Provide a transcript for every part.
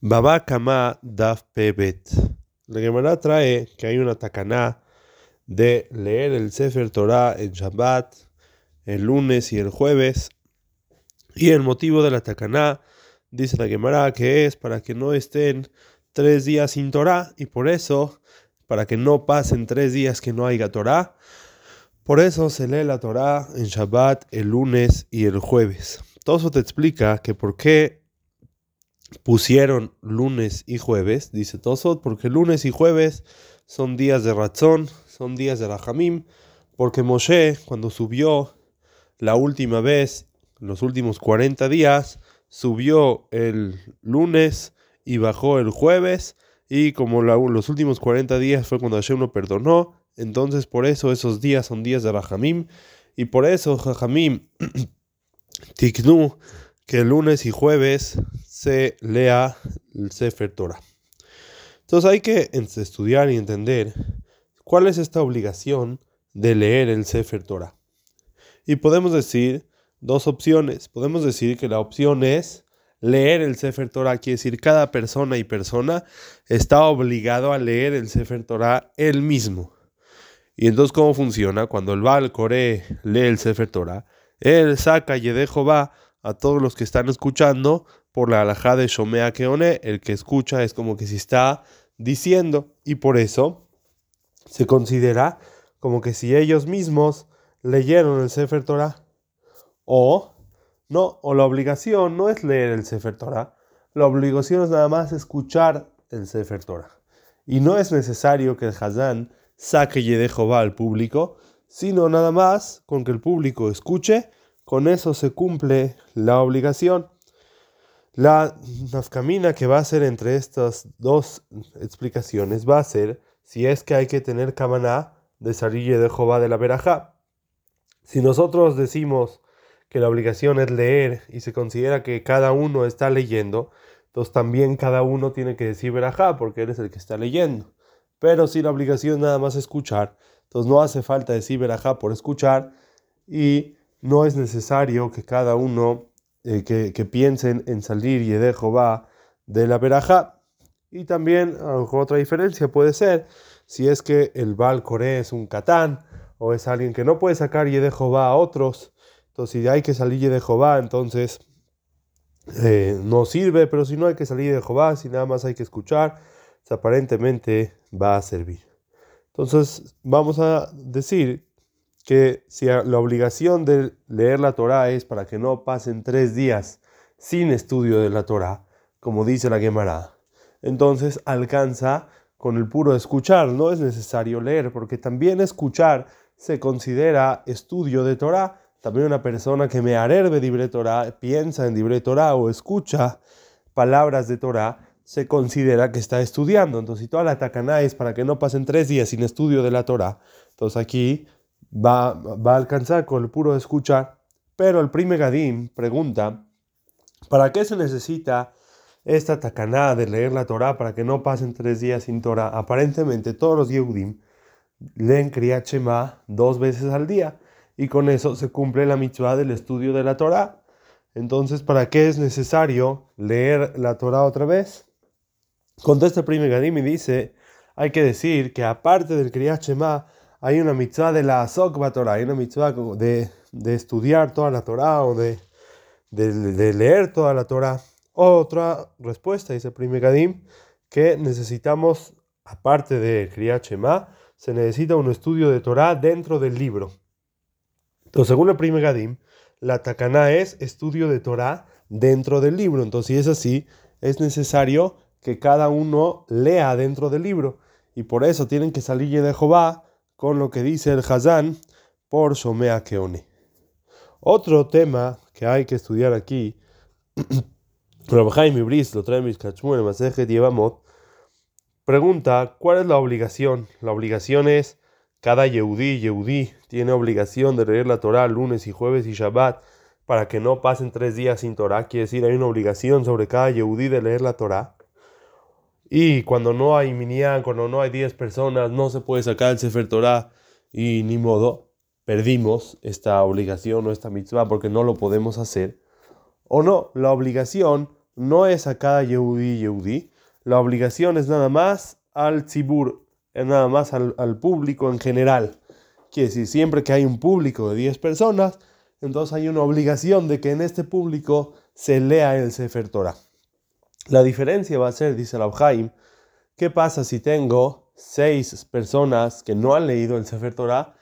Baba Kama Daf Pebet. La Gemara trae que hay una takaná de leer el Sefer Torah en Shabbat, el lunes y el jueves. Y el motivo de la takaná, dice la Gemara, que es para que no estén tres días sin Torah y por eso, para que no pasen tres días que no haya Torah, por eso se lee la Torah en Shabbat, el lunes y el jueves. Todo eso te explica que por qué pusieron lunes y jueves, dice Tosot, porque lunes y jueves son días de razón, son días de Rahamim, porque Moshe, cuando subió la última vez, los últimos 40 días, subió el lunes y bajó el jueves, y como los últimos 40 días fue cuando Hashem lo perdonó, entonces por eso esos días son días de Rahamim, y por eso Rahamim tiknu que lunes y jueves se lea el Sefer Torah. Entonces hay que estudiar y entender cuál es esta obligación de leer el Sefer Torah. Y podemos decir dos opciones. Podemos decir que la opción es leer el Sefer Torah, quiere decir cada persona y persona está obligado a leer el Sefer Torah él mismo. Y entonces, ¿cómo funciona? Cuando el Baal Coré lee el Sefer Torah, él saca y de Jehová a todos los que están escuchando por la alajá de Shomea Keone, el que escucha es como que si está diciendo, y por eso se considera como que si ellos mismos leyeron el Sefer Torah, o no, o la obligación no es leer el Sefer Torah, la obligación es nada más escuchar el Sefer Torah. Y no es necesario que el Hazán saque Jehová al público, sino nada más con que el público escuche, con eso se cumple la obligación. La nafkamina que va a ser entre estas dos explicaciones va a ser si es que hay que tener kamaná de sarille de Jehová de la verajá. Si nosotros decimos que la obligación es leer y se considera que cada uno está leyendo, entonces también cada uno tiene que decir verajá porque él es el que está leyendo. Pero si la obligación es nada más escuchar, entonces no hace falta decir verajá por escuchar y no es necesario que cada uno eh, que, piensen en salir y de Jehová de la verajá. Y también, otra diferencia puede ser si es que el Baal es un catán o es alguien que no puede sacar de Jehová a otros. Entonces, si hay que salir de Jehová, entonces eh, no sirve, pero si no hay que salir de Jehová, si nada más hay que escuchar, pues, aparentemente va a servir. Entonces, vamos a decir que si la obligación de leer la Torah es para que no pasen tres días sin estudio de la Torah, como dice la Gemara, entonces alcanza con el puro escuchar, no es necesario leer, porque también escuchar se considera estudio de Torah. También una persona que me arerbe libre Torah, piensa en libre Torah o escucha palabras de Torah, se considera que está estudiando. Entonces, si toda la tacaná es para que no pasen tres días sin estudio de la Torah, entonces aquí va, va a alcanzar con el puro escuchar. Pero el prime Gadim pregunta, ¿para qué se necesita esta tacaná de leer la Torah para que no pasen tres días sin Torah? Aparentemente todos los Yehudim leen Kriyat Shema dos veces al día y con eso se cumple la mitzvah del estudio de la Torah. Entonces, ¿para qué es necesario leer la Torah otra vez? Contesta el prime Gadim y dice, hay que decir que aparte del Kriyat Shema, hay una mitzvah de la Azok Torah, hay una mitzvah de, de, estudiar toda la Torah o de, de, leer toda la Torah. Otra respuesta, dice Prime Gadim, que necesitamos, aparte de Kriyat Shema, se necesita un estudio de Torah dentro del libro. Entonces, según el Prime Gadim, la Takaná es estudio de Torah dentro del libro. Entonces, si es así, es necesario que cada uno lea dentro del libro. Y por eso tienen que salir de Jehová con lo que dice el Hazán por Shomea Keone. Otro tema que hay que estudiar aquí, Rabhaim Ibris lo trae en Masejet Yevamot, pregunta cuál es la obligación. La obligación es cada Yehudí, Yehudí tiene obligación de leer la Torah lunes y jueves y Shabbat para que no pasen tres días sin Torah. Quiere decir, hay una obligación sobre cada Yehudí de leer la Torah. Y cuando no hay minyan, cuando no hay 10 personas, no se puede sacar el Sefer Torah y ni modo, perdimos esta obligación o esta mitzvah porque no lo podemos hacer. O no, la obligación no es a cada Yehudi Yehudi, la obligación es nada más al tzibur, es nada más al, al público en general. Quiere decir, siempre que hay un público de 10 personas, entonces hay una obligación de que en este público se lea el Sefer Torah. La diferencia va a ser, dice el Haim, ¿qué pasa si tengo seis personas que no han leído el Sefer Torah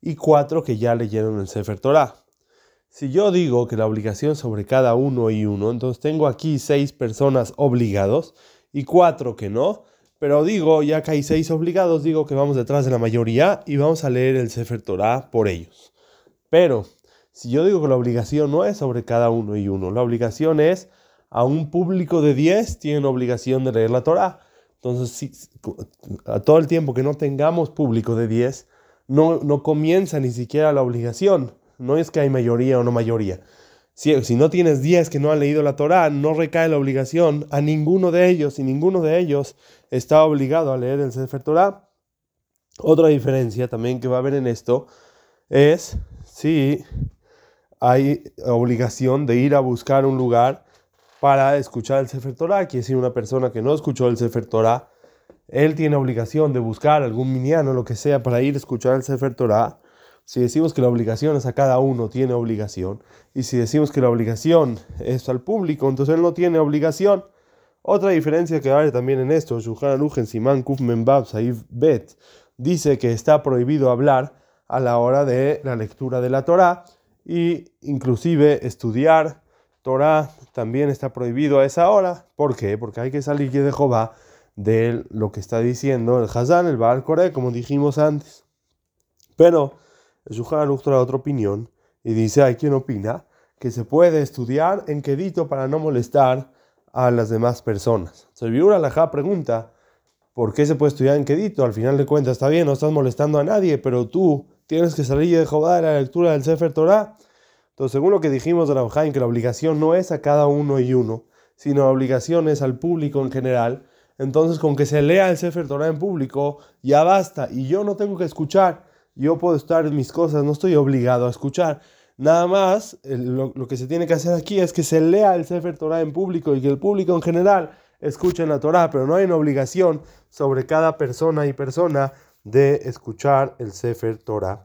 y cuatro que ya leyeron el Sefer Torah? Si yo digo que la obligación sobre cada uno y uno, entonces tengo aquí seis personas obligados y cuatro que no, pero digo, ya que hay seis obligados, digo que vamos detrás de la mayoría y vamos a leer el Sefer Torah por ellos. Pero si yo digo que la obligación no es sobre cada uno y uno, la obligación es a un público de diez, tienen obligación de leer la Torah. Entonces, si, a todo el tiempo que no tengamos público de diez, no, no comienza ni siquiera la obligación no es que hay mayoría o no mayoría. Si, si no tienes 10 que no han leído la Torá, no recae la obligación a ninguno de ellos y ninguno de ellos está obligado a leer el Sefer Torah. Otra diferencia también que va a haber en esto es si hay obligación de ir a buscar un lugar para escuchar el Sefer Torah. Quiere decir, una persona que no escuchó el Sefer Torah, él tiene obligación de buscar algún miniano lo que sea para ir a escuchar el Sefer Torah. Si decimos que la obligación es a cada uno, tiene obligación. Y si decimos que la obligación es al público, entonces él no tiene obligación. Otra diferencia que hay también en esto, en Simán Kuf Bet, dice que está prohibido hablar a la hora de la lectura de la Torah y inclusive estudiar Torah también está prohibido a esa hora. ¿Por qué? Porque hay que salir de Jehová de lo que está diciendo el Hazán, el Baal Kore, como dijimos antes. Pero el Shulchan trae otra opinión y dice, hay quien opina que se puede estudiar en quedito para no molestar a las demás personas. Serviura Alajá pregunta, ¿por qué se puede estudiar en quedito? Al final de cuentas está bien, no estás molestando a nadie, pero tú tienes que salir de Jehová de la lectura del Sefer Torah. Entonces, según lo que dijimos de Rabjain, que la obligación no es a cada uno y uno, sino la obligación es al público en general, entonces con que se lea el Sefer Torah en público, ya basta, y yo no tengo que escuchar yo puedo estar en mis cosas, no estoy obligado a escuchar. Nada más, lo, que se tiene que hacer aquí es que se lea el Sefer Torah en público y que el público en general escuche la Torah, pero no hay una obligación sobre cada persona y persona de escuchar el Sefer Torah.